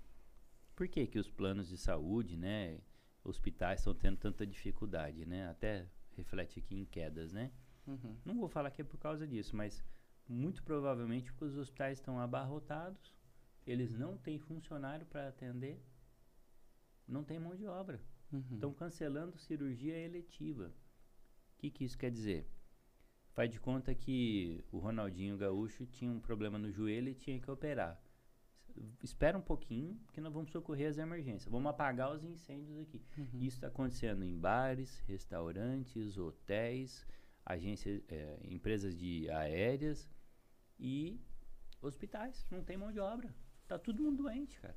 Por que, que os planos de saúde, né? Hospitais estão tendo tanta dificuldade, né? Até reflete aqui em quedas, né? Uhum. Não vou falar que é por causa disso, mas muito provavelmente porque os hospitais estão abarrotados, eles não têm funcionário para atender, não tem mão de obra. Uhum. Estão cancelando cirurgia eletiva. O que, que isso quer dizer? Faz de conta que o Ronaldinho Gaúcho tinha um problema no joelho e tinha que operar. Espera um pouquinho, que nós vamos socorrer as emergências. Vamos apagar os incêndios aqui. Uhum. Isso está acontecendo em bares, restaurantes, hotéis, agências, eh, empresas de aéreas e hospitais. Não tem mão de obra. Tá todo mundo doente, cara.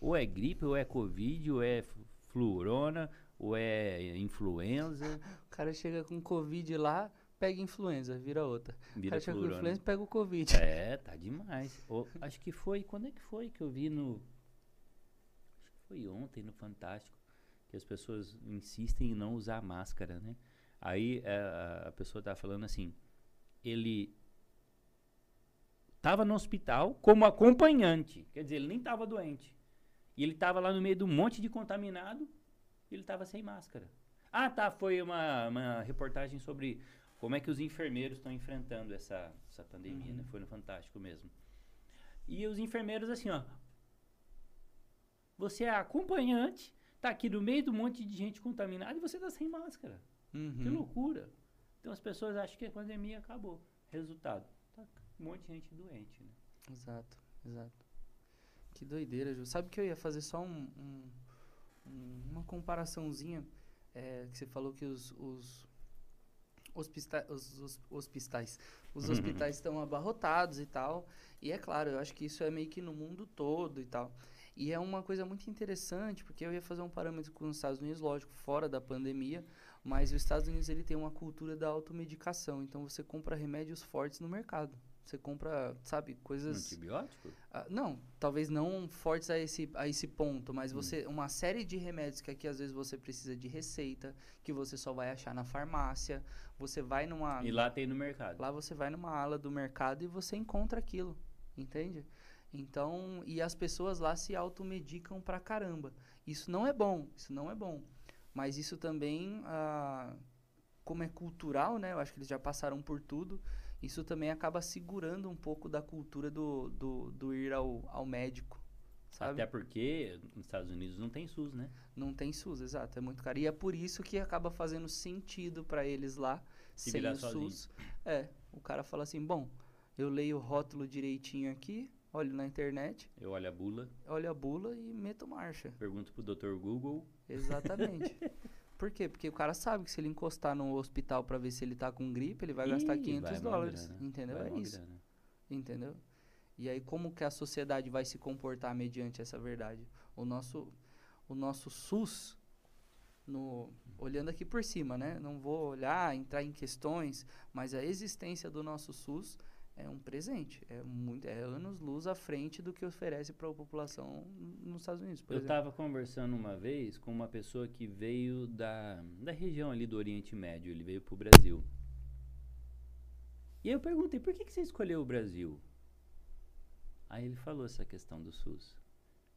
Ou é gripe, ou é covid, ou é flu- flurona, ou é influenza. O cara chega com Covid lá, pega influenza, vira outra. O Vira cara chega com influenza, pega o Covid. É, tá demais. Ô, acho que foi. Quando é que foi que eu vi no. Acho que foi ontem no Fantástico. Que as pessoas insistem em não usar máscara, né? Aí é, a, a pessoa tá falando assim. Ele tava no hospital como acompanhante. Quer dizer, ele nem tava doente. E ele tava lá no meio de um monte de contaminado e ele tava sem máscara. Ah, tá. Foi uma, uma reportagem sobre como é que os enfermeiros estão enfrentando essa, essa pandemia, Uhum. né? Foi no Fantástico mesmo. E os enfermeiros assim, ó. Você é acompanhante, tá aqui no meio do monte de gente contaminada e você tá sem máscara. Que Uhum. loucura. Então as pessoas acham que a pandemia acabou. Resultado, um monte de gente doente, né? Exato, exato. Que doideira, Ju. Sabe que eu ia fazer só um, um- um- uma comparaçãozinha é, que você falou que os, os, hospista- os, os hospitais, os <laughs> hospitais estão abarrotados e tal. E é claro, eu acho que isso é meio que no mundo todo e tal. E é uma coisa muito interessante, porque eu ia fazer um parâmetro com os Estados Unidos, lógico, fora da pandemia, mas os Estados Unidos ele tem uma cultura da automedicação. Então você compra remédios fortes no mercado. Você compra, sabe, coisas. antibiótico? Ah, não, talvez não fortes a esse, a esse ponto, Hum. mas você uma série de remédios que aqui às vezes você precisa de receita, que você só vai achar na farmácia. Você vai numa E lá tem no mercado. lá você vai numa ala do mercado e você encontra aquilo, entende? Então, e as pessoas lá se automedicam pra caramba. Isso não é bom, isso não é bom. Mas isso também, ah, como é cultural, né? Eu acho que eles já passaram por tudo. Isso também acaba segurando um pouco da cultura do, do, do ir ao, ao médico, sabe? Até porque nos Estados Unidos não tem SUS, né? Não tem SUS, exato. É muito caro. E é por isso que acaba fazendo sentido pra eles lá, Se sem o sozinho. SUS. É, o cara fala assim, bom, eu leio o rótulo direitinho aqui, olho na internet, Eu olho a bula, olho a bula e meto marcha. pergunto pro Dr. Google. Exatamente. <laughs> Por quê? Porque o cara sabe que se ele encostar no hospital pra ver se ele tá com gripe, ele vai gastar Ih, 500 vai dólares. grana, Entendeu? É isso. grana. Entendeu? E aí como que a sociedade vai se comportar mediante essa verdade? O nosso o nosso SUS no olhando aqui por cima, né? Não vou olhar, entrar em questões, mas a existência do nosso SUS é um presente, é muito é anos luz à frente do que oferece para a população nos Estados Unidos, Eu estava conversando uma vez com uma pessoa que veio da, da região ali do Oriente Médio, ele veio pro Brasil. E aí eu perguntei, por que, que você escolheu o Brasil? Aí ele falou essa questão do SUS.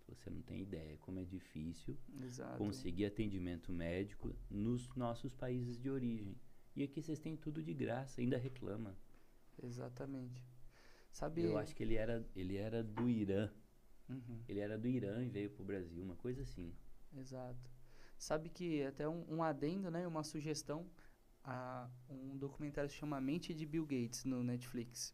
Você não tem ideia como é difícil Exato. conseguir atendimento médico nos nossos países de origem. E aqui vocês têm tudo de graça, ainda reclama. Exatamente. Sabe? Eu acho que ele era, ele era do Irã. Uhum. Ele era do Irã e veio pro Brasil, uma coisa assim. Exato. Sabe que até um, um adendo, né, uma sugestão, a, um documentário se chama Mente de Bill Gates no Netflix.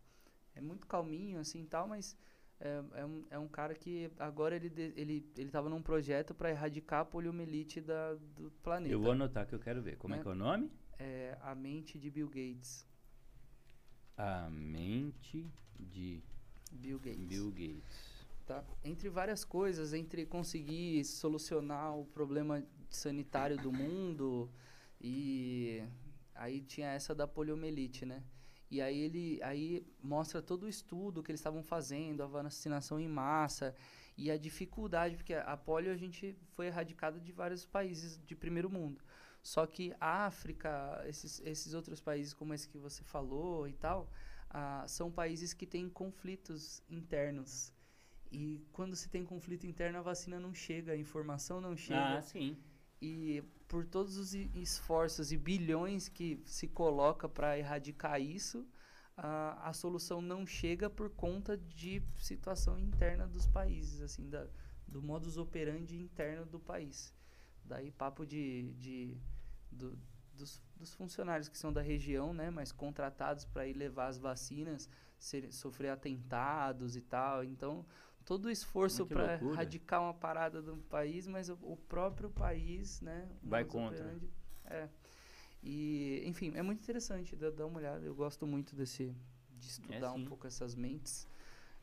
É muito calminho assim, tal, mas é, é, um, é um cara que agora ele de- ele ele estava num projeto para erradicar a poliomielite da, do planeta. Eu vou anotar que eu quero ver. Como é Né? que é o nome? É a Mente de Bill Gates. A mente de Bill Gates. Bill Gates. tá? Entre várias coisas, entre conseguir solucionar o problema sanitário do mundo e aí tinha essa da poliomielite, né? E aí ele aí mostra todo o estudo que eles estavam fazendo, a vacinação em massa e a dificuldade, porque a polio a gente foi erradicada de vários países de primeiro mundo. Só que a África, esses, esses outros países como esse que você falou e tal, ah, são países que têm conflitos internos. E quando se tem conflito interno, a vacina não chega, a informação não chega. Ah, sim. E por todos os esforços e bilhões que se coloca para erradicar isso, a, a solução não chega por conta de situação interna dos países, assim, da, do modus operandi interno do país. Daí papo de, de do- dos, dos funcionários que são da região, né, mas contratados para ir levar as vacinas, ser, sofrer atentados e tal. Então, todo o esforço para erradicar uma parada do país, mas o, o próprio país, né, Vai contra. operandi- É. E, enfim, é muito interessante dar, dar uma olhada. Eu gosto muito desse de estudar um sim. pouco essas mentes.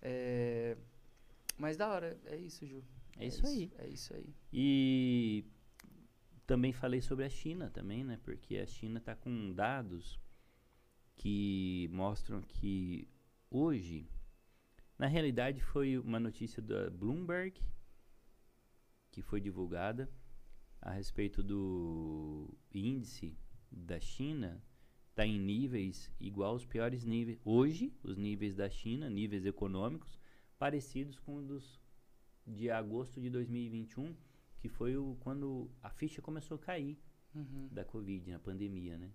É, mas da hora, é isso, Ju. É isso aí. É isso aí. E também falei sobre a China também, né? Porque a China está com dados que mostram que hoje, na realidade foi uma notícia da Bloomberg que foi divulgada a respeito do índice da China está em níveis igual aos piores níveis hoje os níveis da China níveis econômicos parecidos com os de agosto de 2021 que foi o, quando a ficha começou a cair Uhum. da Covid, na pandemia, né?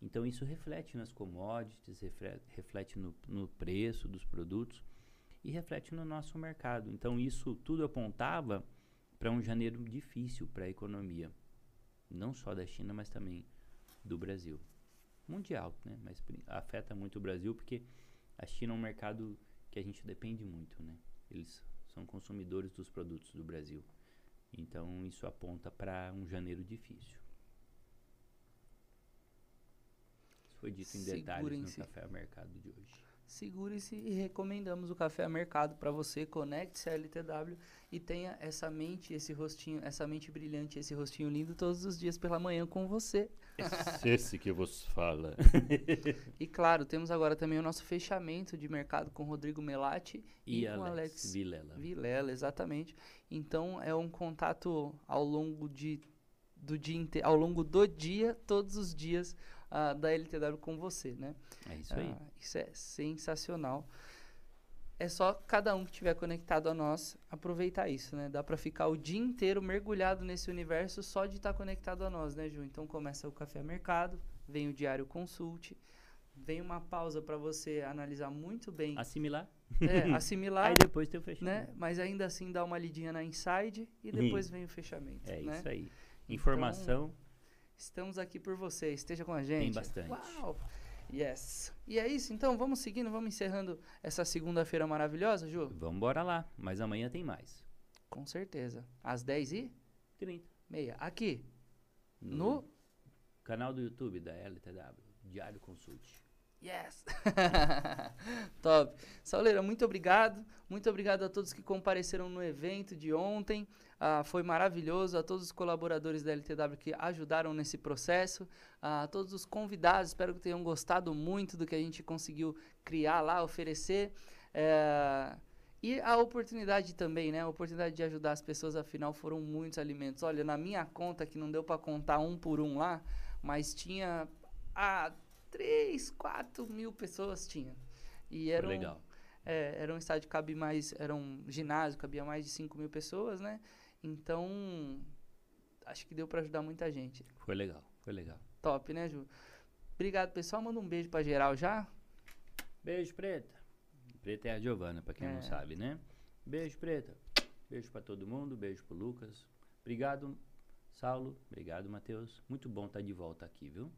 Então isso reflete nas commodities, reflete, reflete no, no preço dos produtos e reflete no nosso mercado. Então isso tudo apontava para um janeiro difícil para a economia, não só da China, mas também do Brasil. Mundial, né? Mas afeta muito o Brasil porque a China é um mercado que a gente depende muito, né? Eles são consumidores dos produtos do Brasil. Então isso aponta para um janeiro difícil. Isso foi dito em detalhes no Café Mercado de hoje segure-se e recomendamos o Café a Mercado para você. Conecte-se à LTW e tenha essa mente, esse rostinho, essa mente brilhante, esse rostinho lindo todos os dias pela manhã com você. Esse que vos fala. <laughs> e claro, temos agora também o nosso fechamento de mercado com Rodrigo Melati e, e com Alex, Alex Vilela. Vilela, exatamente. Então é um contato ao longo de do dia ao longo do dia, todos os dias uh, da LTW com você, né? É isso aí. Uh, isso é sensacional. É só cada um que estiver conectado a nós aproveitar isso, né? Dá para ficar o dia inteiro mergulhado nesse universo só de estar tá conectado a nós, né, Ju? Então começa o Café Mercado, vem o Diário Consulte, vem uma pausa para você analisar muito bem. Assimilar. É, <laughs> assimilar. aí depois tem o fechamento. Né? Mas ainda assim dá uma lidinha na inside e depois vem o fechamento. É né? isso aí. Informação. Então, Estamos aqui por você. Esteja com a gente. Tem bastante. Uau! Yes. E é isso, então vamos seguindo, vamos encerrando essa segunda-feira maravilhosa, Ju? Vamos embora lá, mas amanhã tem mais. Com certeza. Às 10 e? 30. Meia. Aqui? No, no? canal do YouTube da LTW, Diário Consulte. Yes! <laughs> Top. Sauleira, muito obrigado. Muito obrigado a todos que compareceram no evento de ontem. Ah, foi maravilhoso. A todos os colaboradores da LTW que ajudaram nesse processo. A todos os convidados, espero que tenham gostado muito do que a gente conseguiu criar lá, oferecer. É, e a oportunidade também, né? A oportunidade de ajudar as pessoas, afinal, foram muitos alimentos. Olha, na minha conta, que não deu para contar um por um lá, mas tinha. Ah, 3, 4 mil pessoas tinha. E era legal. É, era um estádio que cabia mais, era um ginásio, cabia mais de 5 mil pessoas, né? Então, acho que deu para ajudar muita gente. Foi legal, foi legal. Top, né, Ju? Obrigado, pessoal. Manda um beijo para geral já. Beijo, Preta. Preta é a Giovana, para quem é. não sabe, né? Beijo, Preta. Beijo para todo mundo, beijo pro Lucas. Obrigado, Saulo. Obrigado, Matheus. Muito bom estar tá de volta aqui, viu?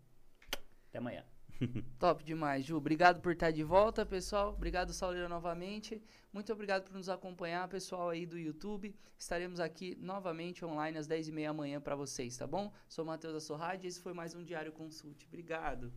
Até amanhã. <laughs> Top demais, Ju. Obrigado por estar de volta, pessoal. Obrigado, Sauleira, novamente. Muito obrigado por nos acompanhar, pessoal aí do YouTube. Estaremos aqui novamente online às 10h30 amanhã para vocês, tá bom? Sou Matheus Assorrade e esse foi mais um Diário Consulte. Obrigado.